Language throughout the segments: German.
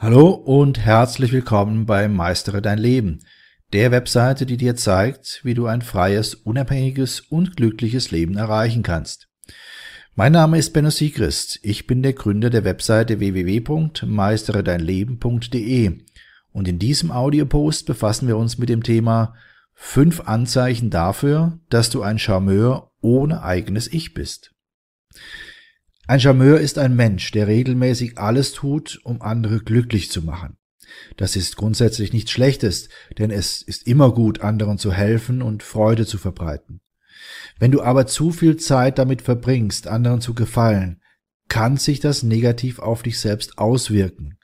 Hallo und herzlich willkommen bei Meistere dein Leben, der Webseite, die dir zeigt, wie du ein freies, unabhängiges und glückliches Leben erreichen kannst. Mein Name ist Benno Siegrist. Ich bin der Gründer der Webseite www.meisteredeinleben.de und in diesem Audiopost befassen wir uns mit dem Thema fünf Anzeichen dafür, dass du ein Charmeur ohne eigenes Ich bist. Ein Charmeur ist ein Mensch, der regelmäßig alles tut, um andere glücklich zu machen. Das ist grundsätzlich nichts Schlechtes, denn es ist immer gut, anderen zu helfen und Freude zu verbreiten. Wenn du aber zu viel Zeit damit verbringst, anderen zu gefallen, kann sich das negativ auf dich selbst auswirken.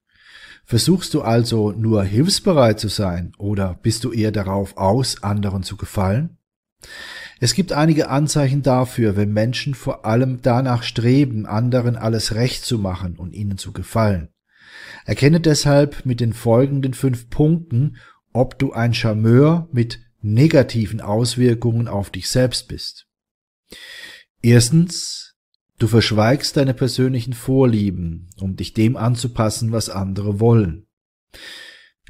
Versuchst du also nur hilfsbereit zu sein oder bist du eher darauf aus, anderen zu gefallen? Es gibt einige Anzeichen dafür, wenn Menschen vor allem danach streben, anderen alles recht zu machen und ihnen zu gefallen. Erkenne deshalb mit den folgenden fünf Punkten, ob du ein Charmeur mit negativen Auswirkungen auf dich selbst bist. Erstens, du verschweigst deine persönlichen Vorlieben, um dich dem anzupassen, was andere wollen.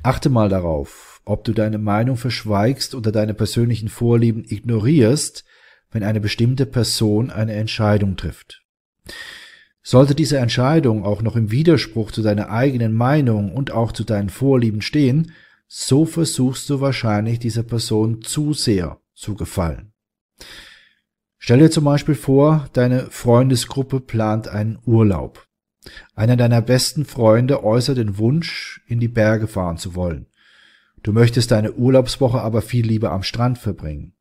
Achte mal darauf, ob du deine Meinung verschweigst oder deine persönlichen Vorlieben ignorierst, wenn eine bestimmte Person eine Entscheidung trifft. Sollte diese Entscheidung auch noch im Widerspruch zu deiner eigenen Meinung und auch zu deinen Vorlieben stehen, so versuchst du wahrscheinlich dieser Person zu sehr zu gefallen. Stell dir zum Beispiel vor, deine Freundesgruppe plant einen Urlaub. Einer deiner besten Freunde äußert den Wunsch, in die Berge fahren zu wollen. Du möchtest deine Urlaubswoche aber viel lieber am Strand verbringen.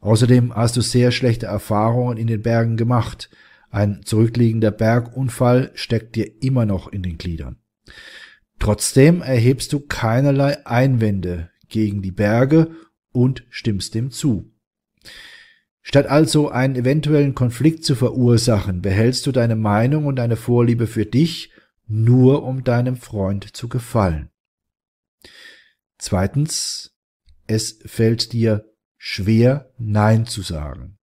Außerdem hast du sehr schlechte Erfahrungen in den Bergen gemacht. Ein zurückliegender Bergunfall steckt dir immer noch in den Gliedern. Trotzdem erhebst du keinerlei Einwände gegen die Berge und stimmst dem zu. Statt also einen eventuellen Konflikt zu verursachen, behältst du deine Meinung und deine Vorliebe für dich, nur um deinem Freund zu gefallen. Zweitens, es fällt dir schwer, Nein zu sagen.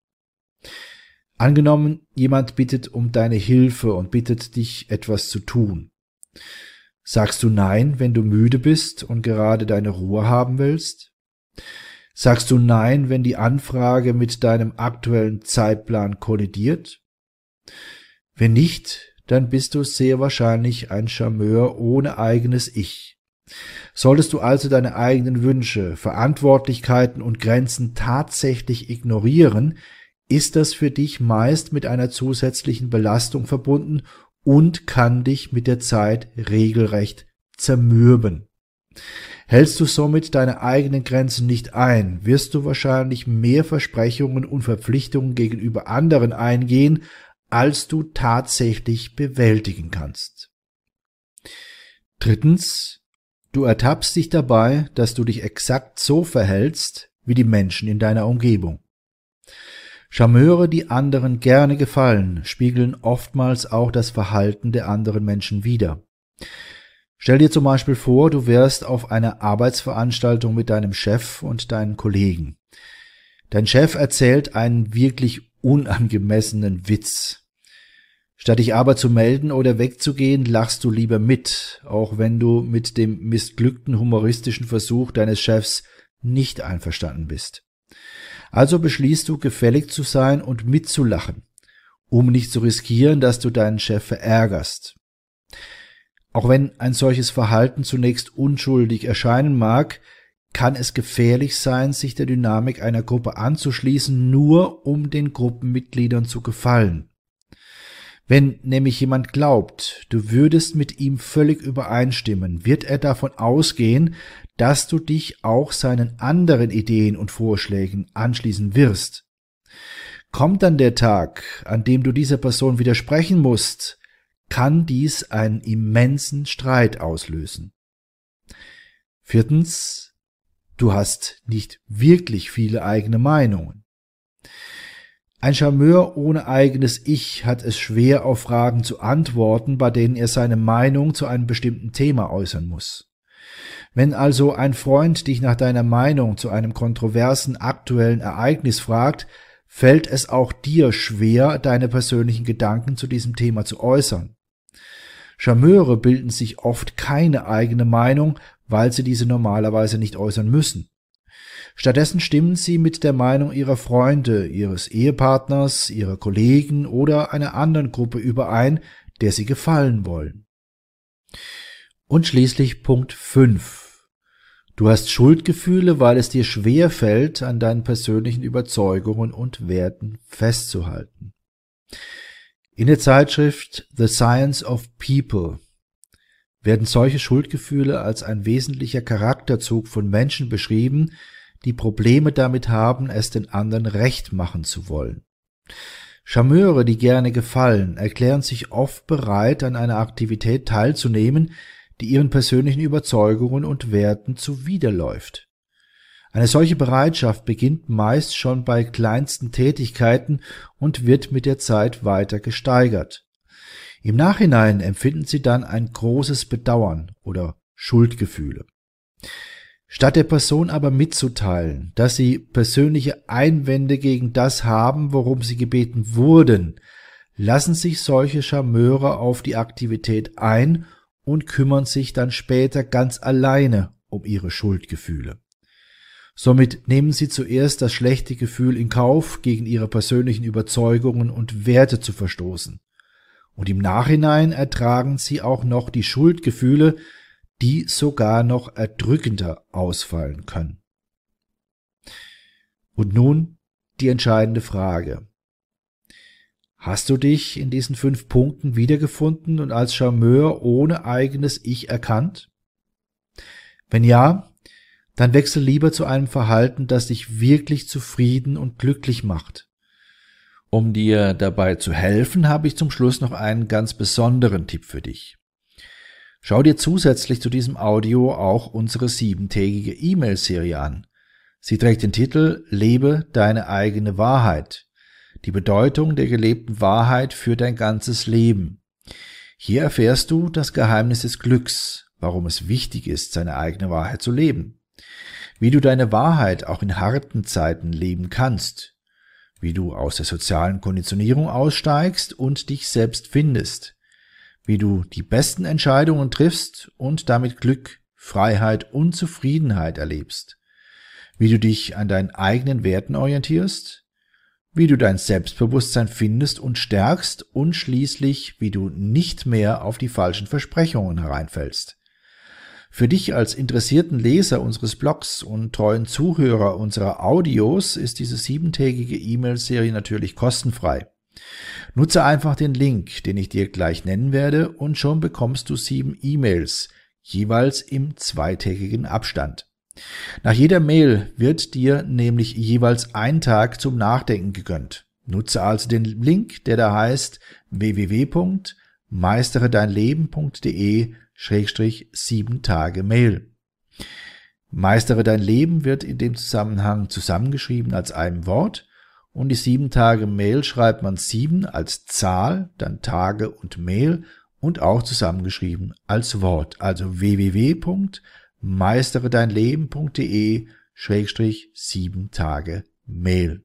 Angenommen, jemand bittet um deine Hilfe und bittet dich etwas zu tun. Sagst du Nein, wenn du müde bist und gerade deine Ruhe haben willst? Sagst du Nein, wenn die Anfrage mit deinem aktuellen Zeitplan kollidiert? Wenn nicht, dann bist du sehr wahrscheinlich ein Charmeur ohne eigenes Ich. Solltest du also deine eigenen Wünsche, Verantwortlichkeiten und Grenzen tatsächlich ignorieren, ist das für dich meist mit einer zusätzlichen Belastung verbunden und kann dich mit der Zeit regelrecht zermürben. Hältst du somit deine eigenen Grenzen nicht ein, wirst du wahrscheinlich mehr Versprechungen und Verpflichtungen gegenüber anderen eingehen, als du tatsächlich bewältigen kannst. Drittens, Du ertappst dich dabei, dass du dich exakt so verhältst wie die Menschen in deiner Umgebung. Charmeure, die anderen gerne gefallen, spiegeln oftmals auch das Verhalten der anderen Menschen wider. Stell dir zum Beispiel vor, du wärst auf einer Arbeitsveranstaltung mit deinem Chef und deinen Kollegen. Dein Chef erzählt einen wirklich unangemessenen Witz. Statt dich aber zu melden oder wegzugehen, lachst du lieber mit, auch wenn du mit dem missglückten humoristischen Versuch deines Chefs nicht einverstanden bist. Also beschließt du, gefällig zu sein und mitzulachen, um nicht zu riskieren, dass du deinen Chef verärgerst. Auch wenn ein solches Verhalten zunächst unschuldig erscheinen mag, kann es gefährlich sein, sich der Dynamik einer Gruppe anzuschließen, nur um den Gruppenmitgliedern zu gefallen. Wenn nämlich jemand glaubt, du würdest mit ihm völlig übereinstimmen, wird er davon ausgehen, dass du dich auch seinen anderen Ideen und Vorschlägen anschließen wirst. Kommt dann der Tag, an dem du dieser Person widersprechen musst, kann dies einen immensen Streit auslösen. Viertens, du hast nicht wirklich viele eigene Meinungen. Ein Charmeur ohne eigenes Ich hat es schwer, auf Fragen zu antworten, bei denen er seine Meinung zu einem bestimmten Thema äußern muss. Wenn also ein Freund dich nach deiner Meinung zu einem kontroversen aktuellen Ereignis fragt, fällt es auch dir schwer, deine persönlichen Gedanken zu diesem Thema zu äußern. Charmeure bilden sich oft keine eigene Meinung, weil sie diese normalerweise nicht äußern müssen. Stattdessen stimmen sie mit der Meinung ihrer Freunde, ihres Ehepartners, ihrer Kollegen oder einer anderen Gruppe überein, der sie gefallen wollen. Und schließlich Punkt 5. Du hast Schuldgefühle, weil es dir schwer fällt, an deinen persönlichen Überzeugungen und Werten festzuhalten. In der Zeitschrift The Science of People werden solche Schuldgefühle als ein wesentlicher Charakterzug von Menschen beschrieben, die Probleme damit haben, es den anderen recht machen zu wollen. Charmeure, die gerne gefallen, erklären sich oft bereit, an einer Aktivität teilzunehmen, die ihren persönlichen Überzeugungen und Werten zuwiderläuft. Eine solche Bereitschaft beginnt meist schon bei kleinsten Tätigkeiten und wird mit der Zeit weiter gesteigert. Im Nachhinein empfinden sie dann ein großes Bedauern oder Schuldgefühle. Statt der Person aber mitzuteilen, dass sie persönliche Einwände gegen das haben, worum sie gebeten wurden, lassen sich solche Charmeure auf die Aktivität ein und kümmern sich dann später ganz alleine um ihre Schuldgefühle. Somit nehmen sie zuerst das schlechte Gefühl in Kauf, gegen ihre persönlichen Überzeugungen und Werte zu verstoßen. Und im Nachhinein ertragen sie auch noch die Schuldgefühle, die sogar noch erdrückender ausfallen können. Und nun die entscheidende Frage. Hast du dich in diesen fünf Punkten wiedergefunden und als Charmeur ohne eigenes Ich erkannt? Wenn ja, dann wechsel lieber zu einem Verhalten, das dich wirklich zufrieden und glücklich macht. Um dir dabei zu helfen, habe ich zum Schluss noch einen ganz besonderen Tipp für dich. Schau dir zusätzlich zu diesem Audio auch unsere siebentägige E-Mail-Serie an. Sie trägt den Titel Lebe deine eigene Wahrheit. Die Bedeutung der gelebten Wahrheit für dein ganzes Leben. Hier erfährst du das Geheimnis des Glücks, warum es wichtig ist, seine eigene Wahrheit zu leben. Wie du deine Wahrheit auch in harten Zeiten leben kannst. Wie du aus der sozialen Konditionierung aussteigst und dich selbst findest wie du die besten Entscheidungen triffst und damit Glück, Freiheit und Zufriedenheit erlebst, wie du dich an deinen eigenen Werten orientierst, wie du dein Selbstbewusstsein findest und stärkst und schließlich, wie du nicht mehr auf die falschen Versprechungen hereinfällst. Für dich als interessierten Leser unseres Blogs und treuen Zuhörer unserer Audios ist diese siebentägige E-Mail-Serie natürlich kostenfrei. Nutze einfach den Link, den ich dir gleich nennen werde, und schon bekommst du sieben E-Mails, jeweils im zweitägigen Abstand. Nach jeder Mail wird dir nämlich jeweils ein Tag zum Nachdenken gegönnt. Nutze also den Link, der da heißt www.meisteredeinleben.de Schrägstrich sieben Tage Mail. Meistere dein Leben wird in dem Zusammenhang zusammengeschrieben als einem Wort und die sieben Tage Mail schreibt man sieben als Zahl, dann Tage und Mail und auch zusammengeschrieben als Wort. Also www.meisteredeinleben.de Schrägstrich sieben Tage Mail.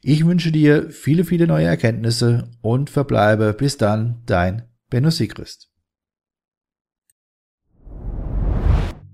Ich wünsche dir viele, viele neue Erkenntnisse und verbleibe bis dann dein Benno Sigrist.